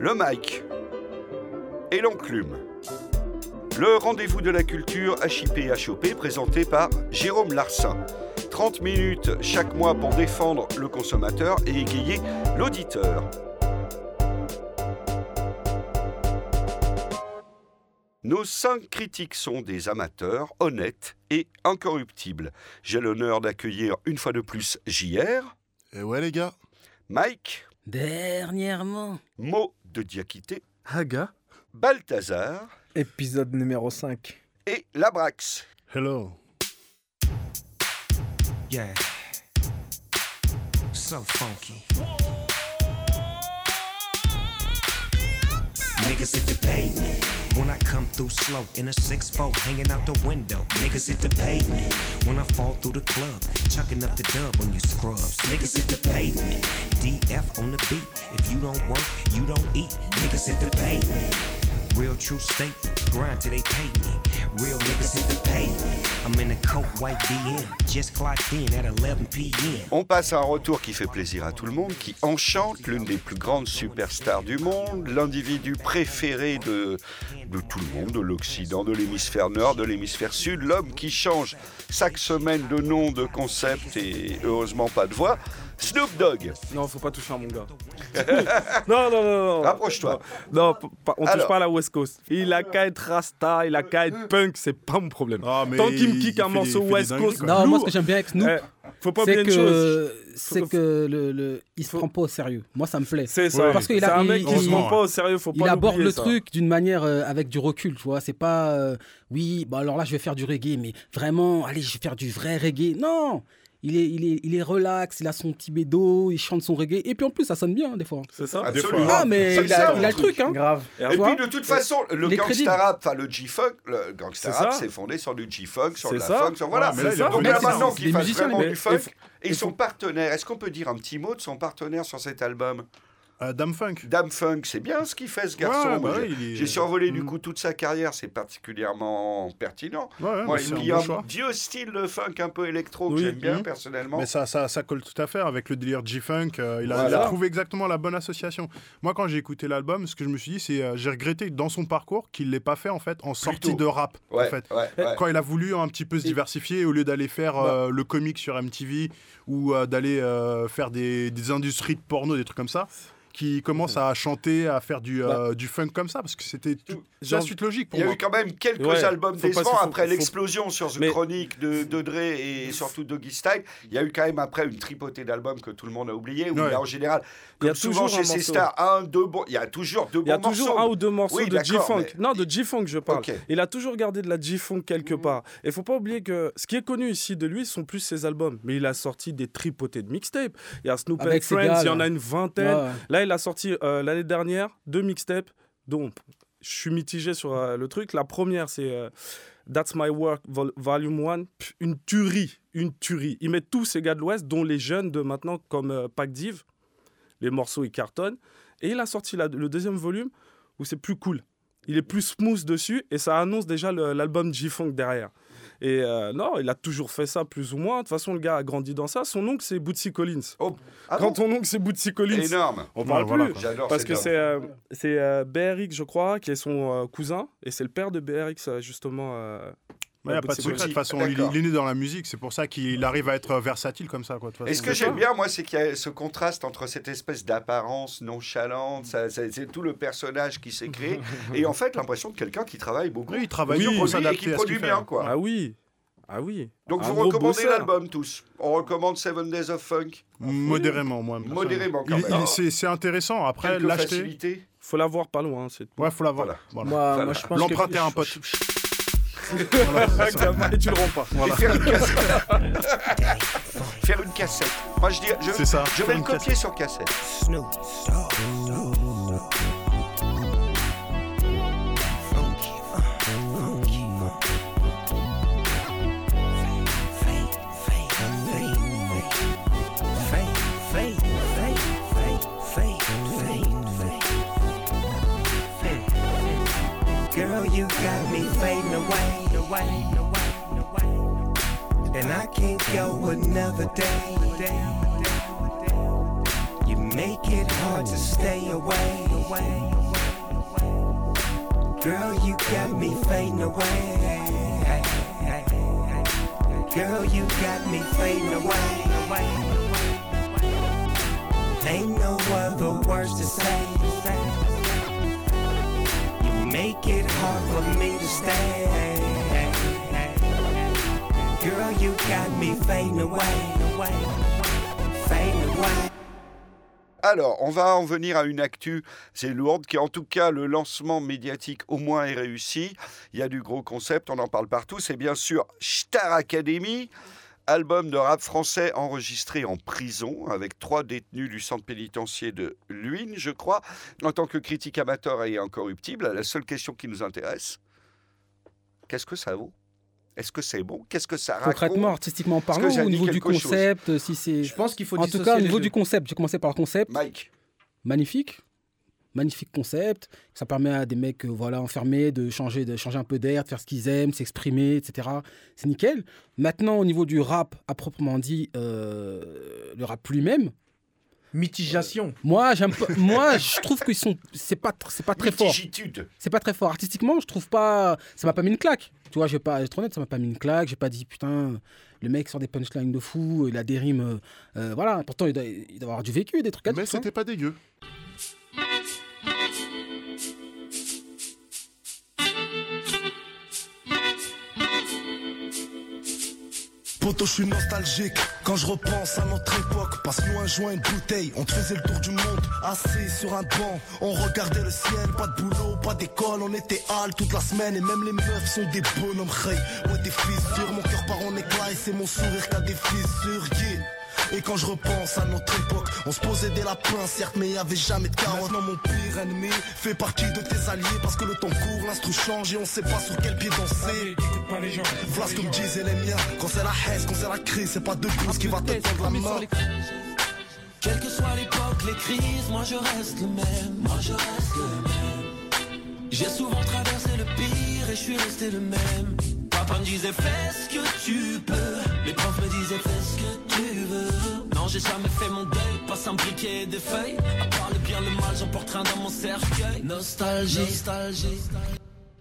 le mic et l'enclume. Le rendez-vous de la culture HIP HOP présenté par Jérôme Larsin. 30 minutes chaque mois pour défendre le consommateur et égayer l'auditeur. Nos cinq critiques sont des amateurs honnêtes et incorruptibles. J'ai l'honneur d'accueillir une fois de plus JR. Et ouais les gars. Mike. Dernièrement. Mo de Diakité. Haga. Balthazar. Épisode numéro 5. Et Labrax. Hello. Yeah. So funky. Niggas hit the pavement when I come through slow in a six four, hanging out the window. Niggas hit the pavement when I fall through the club, chucking up the dub on you scrubs. Niggas hit the pavement. DF on the beat. If you don't work, you don't eat. Niggas hit the pavement. Real true state, grind me. Real niggas the. I'm in a white BM, just clocked in at 11 p.m. On passe à un retour qui fait plaisir à tout le monde, qui enchante l'une des plus grandes superstars du monde, l'individu préféré de tout le monde, de l'Occident, de l'hémisphère nord, de l'hémisphère sud, l'homme qui change chaque semaine de nom, de concept et heureusement pas de voix. Snoop Dogg. Non, faut pas toucher à mon gars. non, non, non, non. Rapproche-toi. Non, on touche Alors. pas à la West Coast. Il a qu'à être rasta, il a qu'à être punk, c'est pas mon problème. Ah, mais Tant qu'il me il- kick il un morceau des- il West Coast. Non, moi ce que j'aime bien avec Snoop, eh, faut pas oublier c'est une chose. que c'est Faut- que le, le il se faut- prend pas au sérieux. Moi ça me plaît. C'est ça. Parce qu'il un il- mec qui se il- prend pas au sérieux, faut Il pas aborde l'oublier, le ça. truc d'une manière euh, avec du recul, tu vois. C'est pas euh, oui, bah alors là je vais faire du reggae, mais vraiment, allez, je vais faire du vrai reggae. Non, il est, il est, il est relax, il a son petit bédo, il chante son reggae, et puis en plus ça sonne bien hein, des fois. C'est ça Absolument. Ah mais Ça il a, sert, il a le truc, hein. Grave. Et puis de toute façon, le gangsta rap, enfin le G-funk, le gangsta C'est rap, c'est fondé sur du G-funk, sur de la funk, sur voilà. Ouais, mais là, il a Donc là maintenant qu'il fasse vraiment mais- du funk. et- Et son partenaire, est-ce qu'on peut dire un petit mot de son partenaire sur cet album? Euh, Dame Funk. Dame Funk, c'est bien ce qu'il fait ce garçon. Ouais, bah j'ai- ouais, il est- J'ai survolé du Mm. coup toute sa carrière, c'est particulièrement pertinent. Ouais, Moi, et c'est puis un bon vieux style de funk un peu électro que j'aime bien Mhm. personnellement. Mais ça, ça, ça colle tout à fait avec le délire G-Funk. euh, il, a, il a trouvé exactement la bonne association. Moi, quand j'ai écouté l'album, ce que je me suis dit, c'est euh, j'ai regretté dans son parcours qu'il ne l'ait pas fait en fait en sortie de rap. En fait. Quand il a voulu un petit peu se diversifier, au lieu d'aller faire euh, le comic sur MTV ou d'aller faire des, des industries de porno, des trucs comme ça, qui commence à chanter, à faire du, euh, du funk comme ça, parce que c'était tout- c'est Genre- la suite logique pour Il y a moi. eu quand même quelques Ouais, albums pas- décevants faut- après faut- l'explosion sur The Mais- Chronic de, de Dre et surtout Doggy Style. Il y a eu quand même après une tripotée d'albums que tout le monde a oublié. Où Ouais. il y a en général, Il y a comme souvent toujours chez ces stars, un, deux bons. Il y a toujours deux Il y a toujours morceaux. un ou deux morceaux Oui, de G-Funk. mais- Non, de G-Funk, je parle. Il a toujours gardé de la G-Funk quelque part. Et faut pas oublier que ce qui est connu ici de lui sont plus ses albums. Mais il a sorti des tripotés de mixtapes. Il y a Snoop and Avec ses Friends, il y en a une vingtaine. Il a sorti euh, l'année dernière deux mixtapes, dont je suis mitigé sur euh, le truc. La première, c'est euh, That's My Work Vol- Volume 1. Pff, Une tuerie, une tuerie. Il met tous ces gars de l'Ouest, dont les jeunes de maintenant, comme Pac Div. Les morceaux, ils cartonnent. Et il a sorti le deuxième volume où c'est plus cool. Il est plus smooth dessus et ça annonce déjà l'album G-Funk derrière. Et euh, non, il a toujours fait ça plus ou moins. De toute façon, le gars a grandi dans ça. Son oncle, c'est Bootsy Collins. Oh, ah Quand ton oncle, c'est Bootsy Collins, Énorme. on parle plus. Parce que homme. c'est euh, c'est euh, BRX, je crois, qui est son euh, cousin. Et c'est le père de BRX, euh, justement. Il n'y a pas de secret, de toute façon, il, il est né dans la musique, c'est pour ça qu'il arrive à être versatile comme ça. Quoi, de toute Et ce que j'aime bien, moi, c'est qu'il y a ce contraste entre cette espèce d'apparence nonchalante, ça- ça- c'est tout le personnage qui s'est créé, et en fait l'impression de quelqu'un qui travaille beaucoup. Oui, il travaille Oui, pour produit et s'adapter qui à ce produit qu'il fait. bien, quoi. Ah oui, ah oui. Donc Un vous recommandez l'album tous? On recommande Seven Days of Funk? Modérément, moi. Modérément, quand Il- même. il- c'est- C'est intéressant. Après, l'acheter. facilités. Faut l'avoir pas loin. C'est tout. Ouais, faut l'avoir. L'emprunter à un pote. Tu le rends pas. Faire, une cassette. Moi je dis, je, vais, le copier sur cassette. Snoop. you got me fading away. Away, away, away. And I can't go another day. You make it hard to stay away. Girl, you got me fading away. Girl, you got me fading away. Ain't no other words to say. You make it hard for me to stay. Girl, you got me fading away. Fading away. Alors, on va en venir à une actu, c'est lourde, qui en tout cas, le lancement médiatique au moins est réussi. Il y a du gros concept, on en parle partout. C'est bien sûr Star Academy, album de rap français enregistré en prison avec trois détenus du centre pénitentiaire de Luynes, je crois. En tant que critique amateur et incorruptible, la seule question qui nous intéresse, qu'est-ce que ça vaut? Est-ce que c'est bon? Qu'est-ce que ça raconte? Concrètement, artistiquement parlant, au niveau du concept, si c'est. Je pense qu'il faut En tout cas, au niveau du concept, j'ai commencé par le concept. Mike, Magnifique. Magnifique concept. Ça permet à des mecs euh, voilà, enfermés de changer, de changer un peu d'air, de faire ce qu'ils aiment, s'exprimer, etc. C'est nickel. Maintenant, au niveau du rap, à proprement dit, euh, le rap lui-même, Mitigation. moi, j'aime pas- moi, je trouve qu'ils sont. C'est pas, tr- c'est pas très fort. C'est pas très fort. Artistiquement, je trouve pas. Ça m'a pas mis une claque. Tu vois, je vais pas être honnête, ça m'a pas mis une claque. J'ai pas dit, putain, le mec sort des punchlines de fou, il a des rimes. euh, euh, voilà. Pourtant, il doit, il doit avoir du vécu, des trucs à Mais vois. c'était pas dégueu. Poto, je suis nostalgique quand je repense à notre époque. Passe-nous un joint, une bouteille. On te faisait le tour du monde, assis sur un banc. On regardait le ciel, pas de boulot, pas d'école. On était hal toute la semaine et même les meufs sont des bonhommes. Hey, ouais, des fissures, mon cœur part en éclat et c'est mon sourire qui a des fissures. yeah. Et quand je repense à notre époque, on se posait des lapins, certes, mais y avait jamais de carottes. Maintenant, mon pire ennemi fait partie de tes alliés parce que le temps court, l'instru change et on sait pas sur quel pied danser. Voilà ce que me disaient les miens. Quand c'est la haine, quand c'est la crise, c'est pas deux pouces qui va te tendre la main. Quelle que soit l'époque, les crises, moi je reste le même. Moi je reste le même. J'ai souvent traversé le pire et je suis resté le même. Papa me disait fais ce que tu peux. Les profs me disaient fais ce que tu veux. Non, j'ai jamais fait mon deuil, pas sans briquet et des feuilles. À part le bien, le mal, j'en porte un dans mon cercueil. Nostalgie, nostalgie.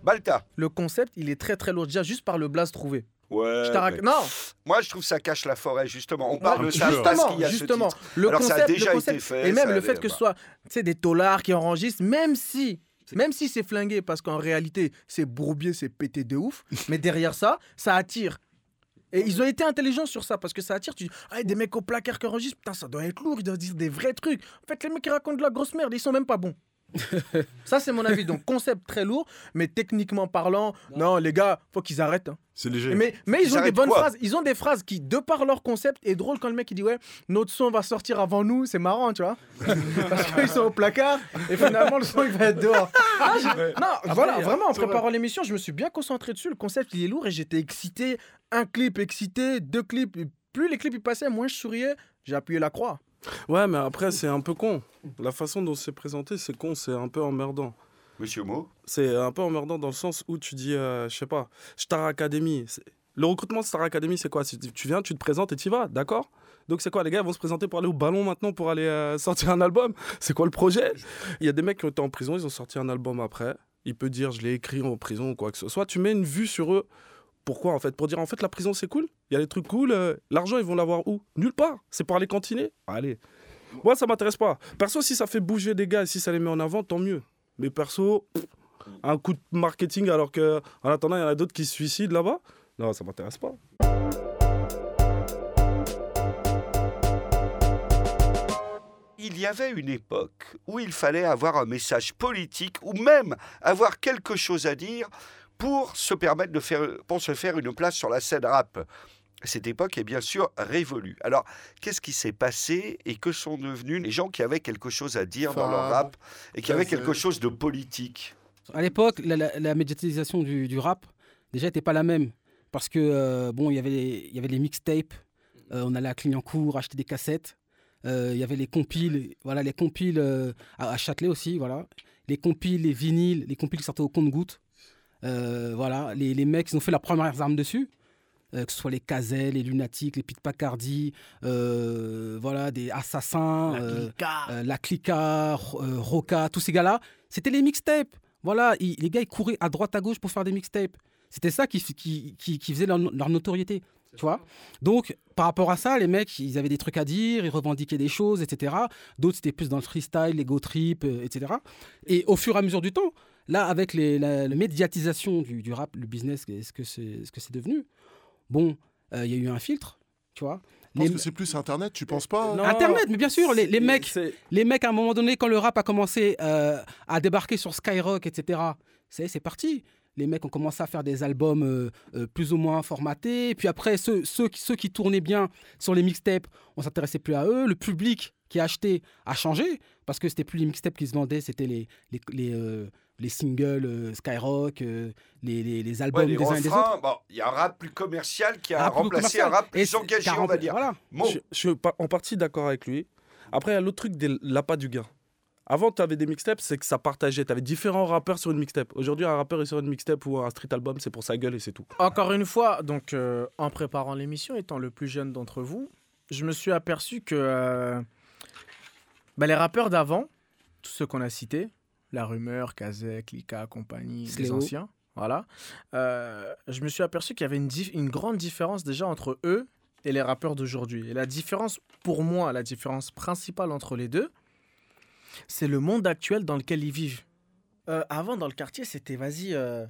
Balta. Le concept, il est très très lourd. Déjà, juste par le blaze trouvé. Ouais. Je mais- Non, Moi, je trouve ça cache la forêt, justement. On parle un de ça parce justement, qu'il y a ce justement. titre. Le Alors, ça a concept, déjà le concept- été fait, Et même le avait- fait que ce soit, tu sais, des taulards qui enregistrent, même si, même si c'est flingué, parce qu'en réalité, c'est bourbier, c'est pété de ouf, mais derrière ça, ça attire. Et ils ont été intelligents sur ça parce que ça attire. Tu dis, ah, des mecs au placard qui enregistrent, putain, ça doit être lourd, ils doivent dire des vrais trucs. En fait, les mecs qui racontent de la grosse merde, ils sont même pas bons. Ça, c'est mon avis. Donc, concept très lourd, mais techniquement parlant, non, les gars, faut qu'ils arrêtent. hein. C'est léger. Mais, mais Ils ils ont des bonnes phrases. Ils ont des phrases qui, de par leur concept, est drôle quand le mec il dit ouais, notre son va sortir avant nous. C'est marrant, tu vois. Parce qu'ils sont au placard et finalement le son il va être dehors. Ah, non, voilà, vraiment en préparant l'émission, je me suis bien concentré dessus. Le concept il est lourd et j'étais excité. Un clip excité, deux clips. Plus les clips ils passaient, moins je souriais. J'ai appuyé la croix. Ouais, mais après, c'est un peu con. La façon dont c'est présenté, c'est con, c'est un peu emmerdant. Monsieur Mo. C'est un peu emmerdant dans le sens où tu dis, euh, je sais pas, Star Academy. Le recrutement de Star Academy, c'est quoi? Tu viens, tu te présentes et tu y vas, d'accord? Donc c'est quoi? Les gars ils vont se présenter pour aller au ballon maintenant pour aller euh, sortir un album? C'est quoi le projet? Il y a des mecs qui ont été en prison, ils ont sorti un album après. Il peut dire, je l'ai écrit en prison ou quoi que ce soit. Tu mets une vue sur eux. Pourquoi en fait? Pour dire en fait la prison c'est cool, il y a des trucs cool, euh, l'argent ils vont l'avoir où? Nulle part, c'est pour aller cantiner Allez. Moi ça m'intéresse pas. Perso si ça fait bouger des gars et si ça les met en avant, tant mieux. Mais perso, un coup de marketing alors que en attendant il y en a d'autres qui se suicident là-bas, non ça m'intéresse pas. Il y avait une époque où il fallait avoir un message politique ou même avoir quelque chose à dire pour se permettre de faire, pour se faire une place sur la scène rap. Cette époque est bien sûr révolue. Alors, qu'est-ce qui s'est passé et que sont devenus les gens qui avaient quelque chose à dire dans leur rap et qui avaient quelque chose de politique? À l'époque, la, la- la médiatisation du, du rap, déjà, n'était pas la même. Parce que, euh, bon, il y avait les- il y avait les mixtapes, euh, on allait à Clignancourt acheter des cassettes, euh, il y avait les compiles, voilà, les compiles à, à Châtelet aussi, voilà. Les compiles, les vinyles, les compiles qui sortaient au compte-gouttes. Euh, voilà, les, les mecs, ils ont fait leurs premières armes dessus. euh, que ce soit les Cazel, les Lunatiques, les Pete Pacardi, euh, voilà, des Assassins, La euh, Clica. euh, Roca, tous ces gars-là, c'était les mixtapes. Voilà, ils- les gars, ils couraient à droite, à gauche pour faire des mixtapes. C'était ça qui, qui, qui, qui faisait leur, leur notoriété. Tu vois Donc, par rapport à ça, les mecs, ils avaient des trucs à dire, ils revendiquaient des choses, etc. D'autres, c'était plus dans le freestyle, l'ego trip, euh, etc. Et au fur et à mesure du temps, là, avec les- la, la médiatisation du, du rap, le business, ce que c'est ce que c'est devenu, bon, euh, il y a eu un filtre, tu vois. Je pense Les- que c'est plus Internet, tu penses pas? Non, Internet, mais bien sûr, les, les mecs, c'est- les mecs, à un moment donné, quand le rap a commencé euh, à débarquer sur Skyrock, etc., c'est c'est parti. Les mecs ont commencé à faire des albums euh, euh, plus ou moins formatés. Puis après, ceux, ceux, qui- ceux qui tournaient bien sur les mixtapes, on s'intéressait plus à eux. Le public qui achetait a changé parce que c'était plus les mixtapes qui se vendaient, c'était les, les, les, euh, les singles euh, Skyrock, euh, les, les, les Ouais, albums les des uns et des autres. bon, il y a un rap plus commercial qui a rap remplacé un rap Et plus c'est- engagé, on va dire. Voilà. Bon, Je, je suis en partie d'accord avec lui. Après, il y a l'autre truc de l'appât du gain. Avant, tu avais des mixtapes, c'est que ça partageait. Tu avais différents rappeurs sur une mixtape. Aujourd'hui, un rappeur est sur une mixtape ou un street album, c'est pour sa gueule et c'est tout. Encore une fois, donc euh, en préparant l'émission, étant le plus jeune d'entre vous, je me suis aperçu que euh, bah, les rappeurs d'avant, tous ceux qu'on a cités, La Rumeur, Kazek, Lika, compagnie, les anciens, voilà, euh, je me suis aperçu qu'il y avait une, grande différence déjà entre eux et les rappeurs d'aujourd'hui. Et la différence, pour moi, la différence principale entre les deux, c'est le monde actuel dans lequel ils vivent. Euh, avant, dans le quartier, c'était vas-y. euh,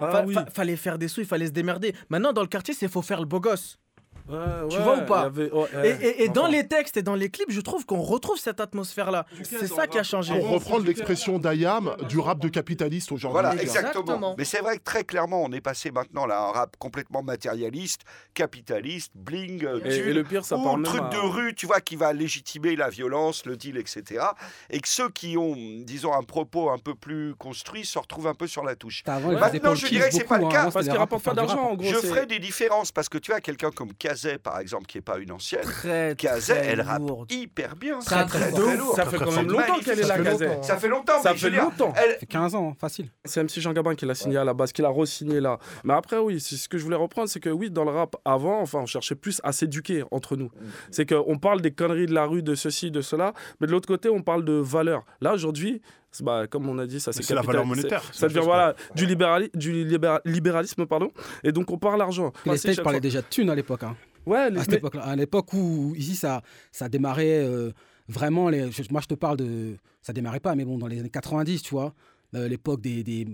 Ah Fa- oui. fa- fallait faire des sous, il fallait se démerder. Maintenant, dans le quartier, c'est faut faire le beau gosse. Ouais, Tu ouais, vois ou pas ouais, Et, ouais. et- et dans les textes et dans les clips, je trouve qu'on retrouve cette atmosphère-là. C'est ça qui a changé. Pour reprendre l'expression d'Ayam, du rap de capitaliste aujourd'hui. Voilà, exactement. Exactement. Mais c'est vrai que très clairement, on est passé maintenant là à un rap complètement matérialiste, capitaliste, bling, euh, Et, le pire, ça ou parle le même truc à- de rue, tu vois, qui va légitimer la violence, le deal, etc. Et que ceux qui ont, disons, un propos un peu plus construit se retrouvent un peu sur la touche. Maintenant, je dirais que c'est pas le hein. cas, Parce c'était qu'il le rap rapporte pour pas d'argent, en gros. Je ferai des différences parce que tu as quelqu'un comme Kazé, par exemple, qui n'est pas une ancienne. Très, Kazé, très elle rappe lourde. hyper bien. Très, c'est très très, ouf. lourd. Ça fait quand même C'est longtemps qu'elle est là. Kazé. Ça fait longtemps, Ça mais je fait longtemps. elle- Ça fait 15 ans, facile. C'est MC Jean Gabin qui l'a signé à la base, qui l'a re-signé là. Mais après, oui, c'est ce que je voulais reprendre, c'est que oui, dans le rap, avant, enfin, on cherchait plus à s'éduquer entre nous. C'est qu'on parle des conneries de la rue, de ceci, de cela, mais de l'autre côté, on parle de valeur. Là, aujourd'hui, c'est- bah, comme on a dit, ça c'est la valeur monétaire. Ça devient voilà, du, libérali- du libéra- libéralisme, pardon. Et donc, on parle argent. Puis les chaque parlaient déjà de thunes à l'époque. hein. Ouais, les- à l'époque où, ici, ça, ça démarrait euh, vraiment. Les, moi, je te parle de. Ça démarrait pas, mais bon, dans les années 90, tu vois, euh, l'époque des, des,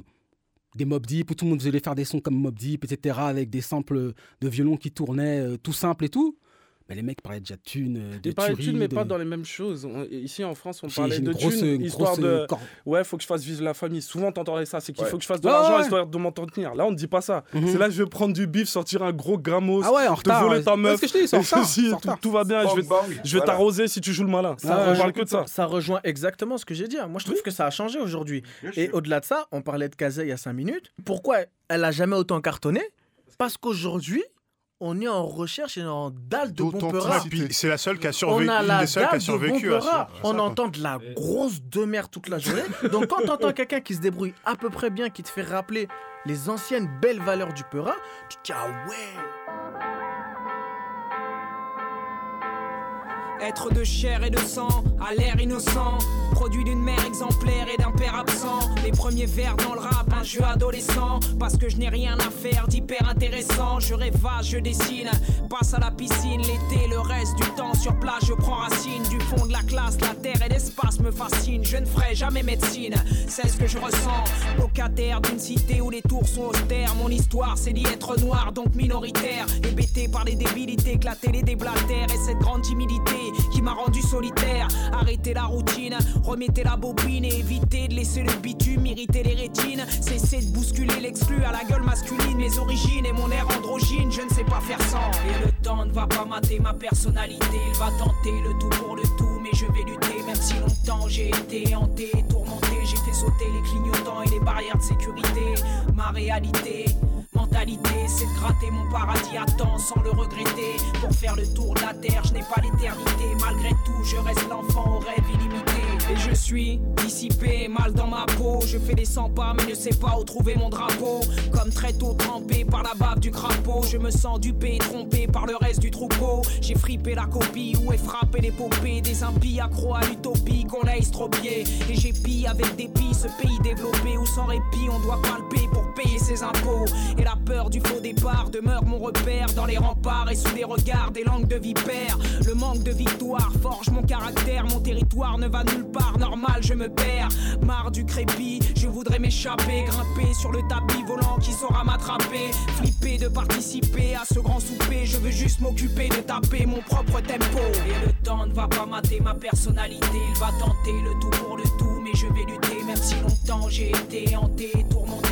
des Mob Deep, où tout le monde voulait faire des sons comme Mob Deep, etc., avec des samples de violon qui tournaient euh, tout simple et tout. Mais les mecs parlaient déjà de thunes, euh, de Ils parlaient de thunes, mais de- pas dans les mêmes choses. On- ici en France, on parlait une de grosse, thunes, une histoire grosse, de. euh, cor- Ouais, faut que je fasse vivre la famille. Souvent, t'entendais ça, c'est qu'il Ouais. faut que je fasse de l'argent ouais. histoire de m'entretenir. Là, on ne dit pas ça. Mhm. C'est là, je vais prendre du bif, sortir un gros grammos, Ah ouais, en te retard. voler ouais. ta meuf. ce que je te dis, c'est en et retard, ceci, c'est en tout, va bien. je vais, Bang, bang, je vais voilà. t'arroser si tu joues le malin. Ça on rejoint parle que de ça. Ça rejoint exactement ce que j'ai dit. hein. Moi, je trouve que ça a changé aujourd'hui. Et au-delà de ça, on parlait de Kazé il y a 5 minutes. Pourquoi elle a jamais autant cartonné? Parce qu'aujourd'hui, on est en recherche et en dalle de puis c'est la seule qui a On survécu, a une la des seules qui a dalle de On entend de la grosse de merde toute la journée. Donc quand tu entends quelqu'un qui se débrouille à peu près bien, qui te fait rappeler les anciennes belles valeurs du Peura, tu te dis ah ouais. Être de chair et de sang, à l'air innocent. Produit d'une mère exemplaire et d'un père absent. Les premiers vers dans le rap, un jeu adolescent. Parce que je n'ai rien à faire d'hyper intéressant. Je rêvasse, je dessine. Passe à la piscine l'été, le reste du temps sur place, je prends racine. Du fond de la classe, la terre et l'espace me fascinent. Je ne ferai jamais médecine, c'est ce que je ressens. Locataire d'une cité où les tours sont austères. Mon histoire, c'est d'y être noir, donc minoritaire. Hébété par les débilités, éclater les déblatères. Et cette grande timidité qui m'a rendu solitaire. Arrêtez la routine, remettez la bobine et évitez de laisser le bitume irriter les rétines. Cessez de bousculer l'exclu à la gueule masculine. Mes origines et mon air androgyne, je ne sais pas faire sans. Et le temps ne va pas mater ma personnalité. Il va tenter le tout pour le tout, mais je vais lutter. Même si longtemps j'ai été hanté, tourmenté. J'ai fait sauter les clignotants et les barrières de sécurité. Ma réalité. C'est de gratter mon paradis à temps sans le regretter. Pour faire le tour de la terre, je n'ai pas l'éternité. Malgré tout, je reste l'enfant au rêve illimité. Et je suis dissipé, mal dans ma peau. Je fais des 100 pas, mais ne sais pas où trouver mon drapeau. Comme très tôt trempé par la bave du crapaud. Je me sens dupé, trompé par le reste du troupeau. J'ai frippé la copie, où est frappé l'épopée. Des impies accro à l'utopie qu'on a estropié. Et j'ai pillé avec dépit ce pays développé où sans répit on doit palper pour Et la peur du faux départ demeure mon repère dans les remparts et sous les regards des langues de vipères. Le manque de victoire forge mon caractère, mon territoire ne va nulle part, normal je me perds. Marre du crépi, je voudrais m'échapper, grimper sur le tapis volant qui saura m'attraper. Flipper de participer à ce grand souper, je veux juste m'occuper de taper mon propre tempo. Et le temps ne va pas mater ma personnalité, il va tenter le tout pour le tout, mais je vais lutter, même si longtemps j'ai été hanté, tourmenté,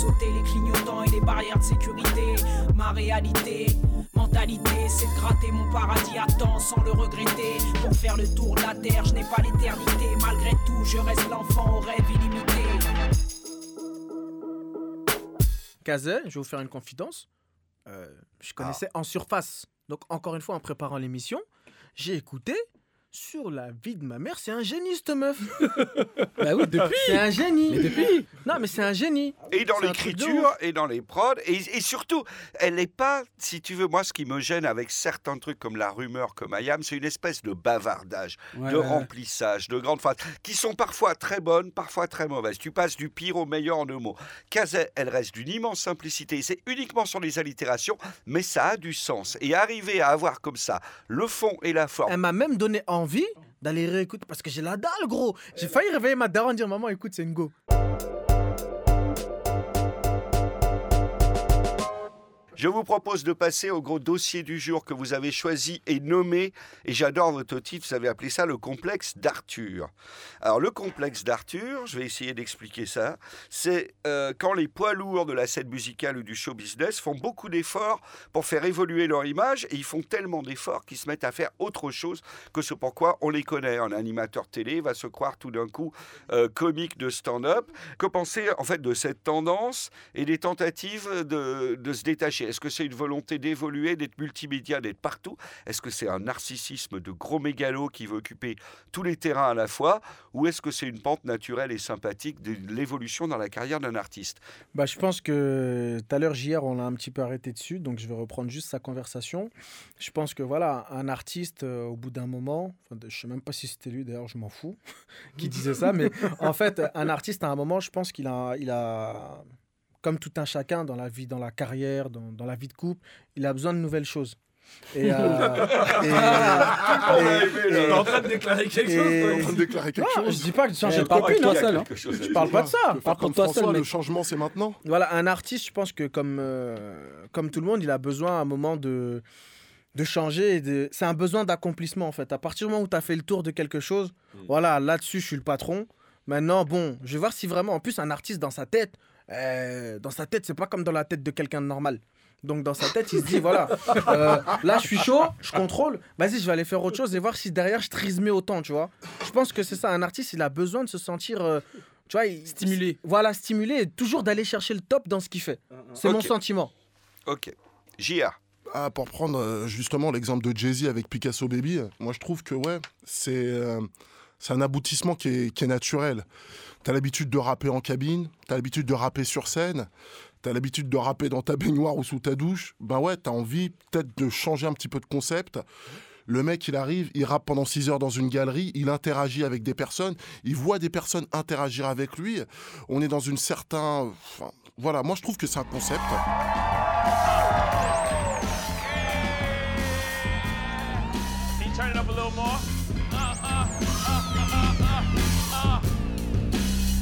sauter les clignotants et les barrières de sécurité. Ma réalité, mentalité, c'est de gratter mon paradis à temps sans le regretter. Pour faire le tour de la terre, je n'ai pas l'éternité. Malgré tout, je reste l'enfant au rêve illimité. Kazel, je vais vous faire une confidence. Euh, je connaissais en surface. Donc, encore une fois, en préparant l'émission, j'ai écouté sur la vie de ma mère. C'est un génie, cette meuf. Bah oui, depuis. C'est un génie. Mais depuis. Non, mais c'est un génie. Et dans l'écriture, et dans les prods, et, et surtout, elle n'est pas, si tu veux, moi, ce qui me gêne avec certains trucs comme la rumeur, comme Ayam, c'est une espèce de bavardage, Ouais, de ouais, remplissage, de grandes phrases, qui sont parfois très bonnes, parfois très mauvaises. Tu passes du pire au meilleur en deux mots. Kazet, elle reste d'une immense simplicité. C'est uniquement sur les allitérations, mais ça a du sens. Et arriver à avoir comme ça le fond et la forme. Elle m'a même donné envie d'aller réécouter parce que j'ai la dalle, gros. J'ai failli réveiller ma daronne dire Maman, écoute, c'est une go. Je vous propose de passer au gros dossier du jour que vous avez choisi et nommé, et j'adore votre titre, vous avez appelé ça le complexe d'Arthur. Alors le complexe d'Arthur, je vais essayer d'expliquer ça, c'est euh, quand les poids lourds de la scène musicale ou du show business font beaucoup d'efforts pour faire évoluer leur image, et ils font tellement d'efforts qu'ils se mettent à faire autre chose que ce pourquoi on les connaît. Un animateur télé va se croire tout d'un coup euh, comique de stand-up. Que penser en fait de cette tendance et des tentatives de, de se détacher? Est-ce que c'est une volonté d'évoluer, d'être multimédia, d'être partout? Est-ce que c'est un narcissisme de gros mégalo qui veut occuper tous les terrains à la fois? Ou est-ce que c'est une pente naturelle et sympathique de l'évolution dans la carrière d'un artiste? Bah, je pense que tout à l'heure, JR, on l'a un petit peu arrêté dessus, donc je vais reprendre juste sa conversation. Je pense que voilà, un artiste, euh, au bout d'un moment, je sais même pas si c'était lui, d'ailleurs, je m'en fous, qui disait ça, mais en fait, un artiste, à un moment, je pense qu'il a, il a, comme tout un chacun dans la vie, dans la carrière, dans, dans la vie de couple, il a besoin de nouvelles choses. Et, euh, et- en train de déclarer quelque chose en train de déclarer quelque Non, chose. je dis pas que tu changes de copine, toi seul. Quelque chose à Je parle pas de ça. Par contre, toi François, seul, le changement, c'est maintenant Voilà, un artiste, je pense que comme, euh, comme tout le monde, il a besoin à un moment de, de changer. de... C'est un besoin d'accomplissement, en fait. À partir du moment où tu as fait le tour de quelque chose, voilà, là-dessus, je suis le patron. Maintenant, bon, je vais voir si vraiment, en plus, un artiste dans sa tête, euh, dans sa tête, c'est pas comme dans la tête de quelqu'un de normal. Donc dans sa tête, il se dit voilà, euh, là je suis chaud, je contrôle. Vas-y, je vais aller faire autre chose et voir si derrière je trismais autant, tu vois. Je pense que c'est ça. Un artiste, il a besoin de se sentir, euh, tu vois, il- Stimulé. Voilà, stimulé et toujours d'aller chercher le top dans ce qu'il fait. C'est mon sentiment. Ok. JR. Ah, pour prendre euh, justement l'exemple de Jay-Z avec Picasso Baby, moi je trouve que ouais, c'est euh, c'est un aboutissement qui est, qui est naturel. T'as l'habitude de rapper en cabine, t'as l'habitude de rapper sur scène, t'as l'habitude de rapper dans ta baignoire ou sous ta douche. Ben ouais, t'as envie peut-être de changer un petit peu de concept. Le mec, il arrive, il rappe pendant 6 heures dans une galerie, il interagit avec des personnes, il voit des personnes interagir avec lui. On est dans une certaine... voilà, moi je trouve que c'est un concept.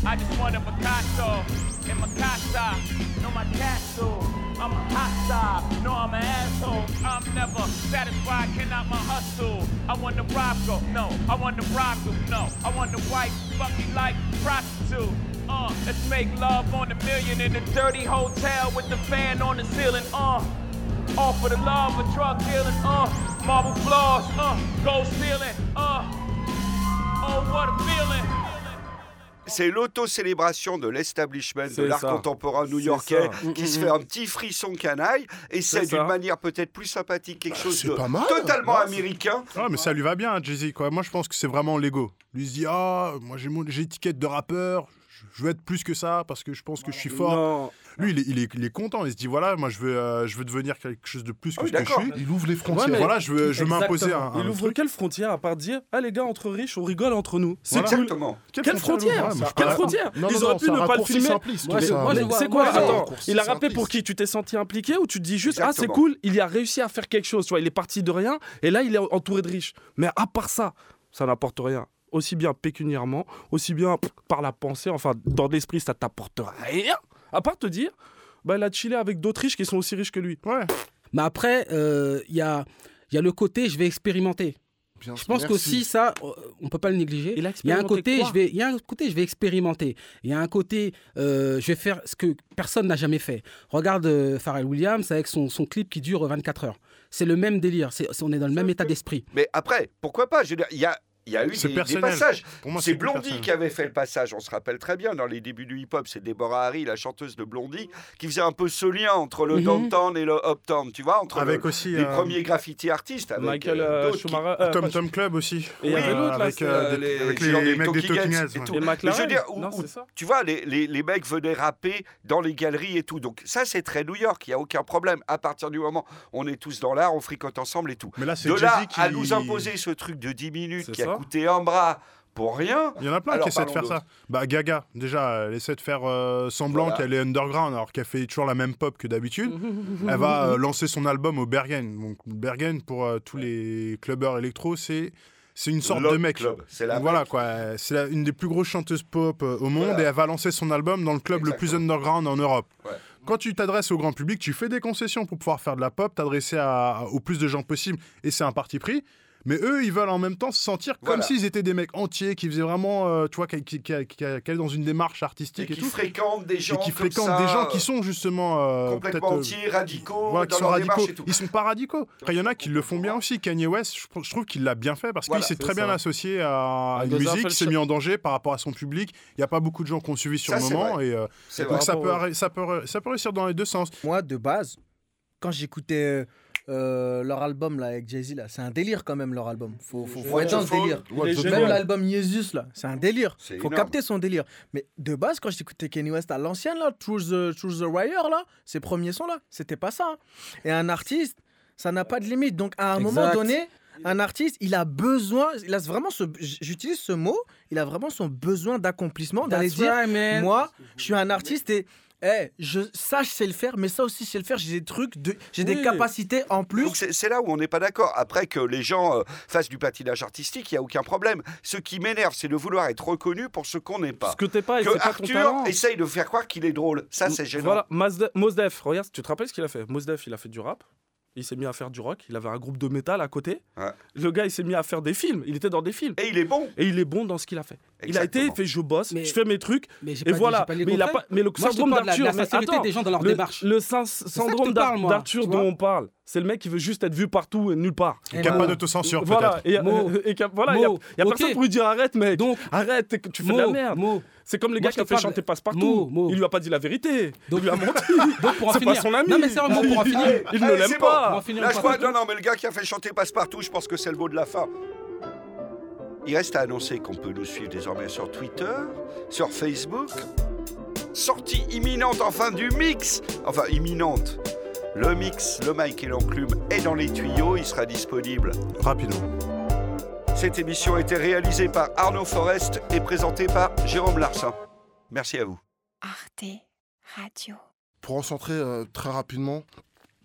I just want a Picasso in my casa, no my castle. I'm a star, no I'm an asshole. I'm never satisfied, cannot my hustle. I want the Rocco, no. I want the Rocco, no. I want the white, fucking like prostitute. Uh, let's make love on the million in a dirty hotel with the fan on the ceiling. Uh, all for the love of drug dealing, uh, marble floors, uh, gold ceiling, uh, oh, what a feeling. C'est l'auto-célébration de l'establishment, de l'art contemporain new-yorkais, qui se fait un petit frisson canaille, et c'est d'une manière peut-être plus sympathique, quelque chose c'est de pas mal. totalement Ouais, américain. Ouais, mais ça lui va bien, Jay-Z. Quoi. Moi, je pense que c'est vraiment l'ego. Lui, il se dit Ah, moi, j'ai mon j'ai étiquette de rappeur, je- je veux être plus que ça parce que je pense que je suis fort. Non. Lui, il est, il, est, il est content. Il se dit Voilà, moi, je veux, euh, je veux devenir quelque chose de plus que Ah oui, ce que je suis. Il ouvre les frontières. Ouais, Voilà, je veux, je m'imposer un, Il ouvre truc. quelle frontière à part dire Ah les gars, entre riches, on rigole entre nous C'est Voilà. cool. Exactement. Quelle frontière Ouais, Quelle frontière Non, Ils auraient non, pu ne pas le filmer. c'est quoi Attends, il a rappé simpliste. pour qui Tu t'es senti impliqué ou tu te dis juste Ah, c'est cool, il a réussi à faire quelque chose. Tu vois, il est parti de rien et là, il est entouré de riches. Mais à part ça, ça n'apporte rien. Aussi bien pécuniairement, aussi bien par la pensée, enfin, dans l'esprit, ça t'apporte rien. À part te dire bah, il a chillé avec d'autres riches qui sont aussi riches que lui. Ouais. Mais après, euh, il y, a, il y a le côté je vais expérimenter. Bien Je pense qu'aussi, ça, euh, on peut pas le négliger. Il a Il y a un expérimenté côté, je vais, il y a un côté, je vais expérimenter. Il y a un côté, euh, je vais faire ce que personne n'a jamais fait. Regarde euh, Pharrell Williams avec son, son clip qui dure 24 heures. C'est le même délire. C'est, on est dans le même état d'esprit. Mais après, pourquoi pas? Je veux dire, Il y a, il y a eu des, des passages. C'est Blondie personnel. qui avait fait le passage, on se rappelle très bien, dans les débuts du hip-hop, c'est Deborah Harry, la chanteuse de Blondie, qui faisait un peu ce lien entre le Mhm. downtown et le uptown, tu vois, entre Avec le- aussi les euh, premiers graffiti artistes. Avec, Michael euh, euh, qui- Schumacher. euh, Tom pas- Tom Club aussi. Et Euh, là, avec, euh, euh, des- les- avec les, les les mecs des Talking et tout. Et Mais je McLaren veux dire, où- Non, où- c'est ça. tu vois, les, les, les mecs venaient rapper dans les galeries et tout. Donc ça, c'est très New York, il n'y a aucun problème. À partir du moment où on est tous dans l'art, on fricote ensemble et tout. Mais là, c'est De là à nous imposer ce truc de 10 minutes C'est qui a un bras pour rien. Il y en a plein Alors, qui essaient de faire ça. Bah Gaga, déjà, elle essaie de faire euh, semblant Voilà. qu'elle est underground alors qu'elle fait toujours la même pop que d'habitude. elle va euh, lancer son album au Bergen. Donc Bergen pour euh, tous les clubbers électro, c'est c'est une sorte de mec. C'est voilà quoi, c'est une des plus grosses chanteuses pop au monde Voilà. et elle va lancer son album dans le club le plus underground en Europe. Ouais. Quand tu t'adresses au grand public, tu fais des concessions pour pouvoir faire de la pop, t'adresser au plus de gens possible et c'est un parti pris. Mais eux, ils veulent en même temps se sentir comme Voilà. s'ils étaient des mecs entiers qui faisaient vraiment, euh, tu vois, qui, qui, qui- qui- qui allaient dans une démarche et artistique et, qui tout. fréquentent des gens et qui comme fréquentent ça, des gens qui sont justement euh, complètement peut-être, euh, entiers, radicaux, voilà, qui dans sont leur radicaux. et tout. Ils sont pas radicaux. Après, il y en a qui le font bien aussi. Kanye West, je, je trouve qu'il l'a bien fait parce Voilà, qu'il s'est c'est très bien associé à, à une musique, le s'est mis en danger par rapport à son public. Il n'y a pas beaucoup de gens qui ont suivi sur Ça, le moment. vrai. Et, euh, donc vrai. ça peut, ça, peut, ça peut réussir dans les deux sens. Moi, de base, quand j'écoutais euh, leur album là, avec Jay-Z, là, c'est un délire quand même leur album. Faut, faut, être dans ce faut- délire. Même l'album Jesus, là, c'est un délire. Faut énorme. capter son délire. Mais de base, quand j'écoutais Kanye West à l'ancienne, là, Choose the, Choose the Wire, là, ses premiers sons, là, c'était pas ça. hein. Et un artiste, ça n'a pas de limite. Donc, à un moment donné, un artiste, il a besoin, il a vraiment ce, j'utilise ce mot, il a vraiment son besoin d'accomplissement, d'aller dire, right, moi, je suis un artiste et eh, je, ça, je sais le faire, mais ça aussi, je sais le faire. J'ai des trucs, de, j'ai des capacités en plus. Donc c'est là où on n'est pas d'accord. Après que les gens euh, fassent du patinage artistique, il n'y a aucun problème. Ce qui m'énerve, c'est de vouloir être reconnu pour ce qu'on n'est pas. Ce que t'es pas et Que c'est pas ton Arthur talent. essaye de faire croire qu'il est drôle. Ça, c'est gênant. Voilà, Mazde- Mos Def, regarde, tu te rappelles ce qu'il a fait? Mos Def, il a fait du rap. Il s'est mis à faire du rock. Il avait un groupe de métal à côté. Ouais. Le gars, il s'est mis à faire des films. Il était dans des films. Et il est bon. Et il est bon dans ce qu'il a fait. Il a été, il fait je bosse, Mais- je fais mes trucs. Mais Et pas voilà. le mais, il a pas, mais le Moi, syndrome d'Arthur. des gens dans leur le, démarche. Le que syndrome d'Arthur dont on parle, c'est le mec qui veut juste être vu partout et nulle part. Et Qui n'a pas d'autocensure, Voilà. peut-être. Et, Mo. et voilà, il y a, y a personne pour lui dire arrête, mec. Donc, Arrête, tu fais de la merde. C'est comme le gars qui a fait chanter Passepartout. Mo, Mo. Il lui a pas dit la vérité. Donc- il lui a menti. Donc, pour en C'est pas finir. son ami. Non, mais sérieusement, pour en finir. Il ne l'aime c'est Pour pas. finir Là, je pour non, non, mais le gars qui a fait chanter Passepartout, je pense que c'est le mot de la fin. Il reste à annoncer qu'on peut nous suivre désormais sur Twitter, sur Facebook. Sortie imminente enfin du mix. Enfin, imminente. Le mix, le mic et l'enclume est dans les tuyaux. Il sera disponible. Rapidement. Cette émission a été réalisée par Arnaud Forest et présentée par Jérôme Larsin. Merci à vous. Arte Radio. Pour en centrer euh, très rapidement,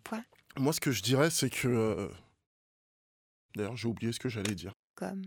Point. moi ce que je dirais c'est que... euh, D'ailleurs j'ai oublié ce que j'allais dire. Comme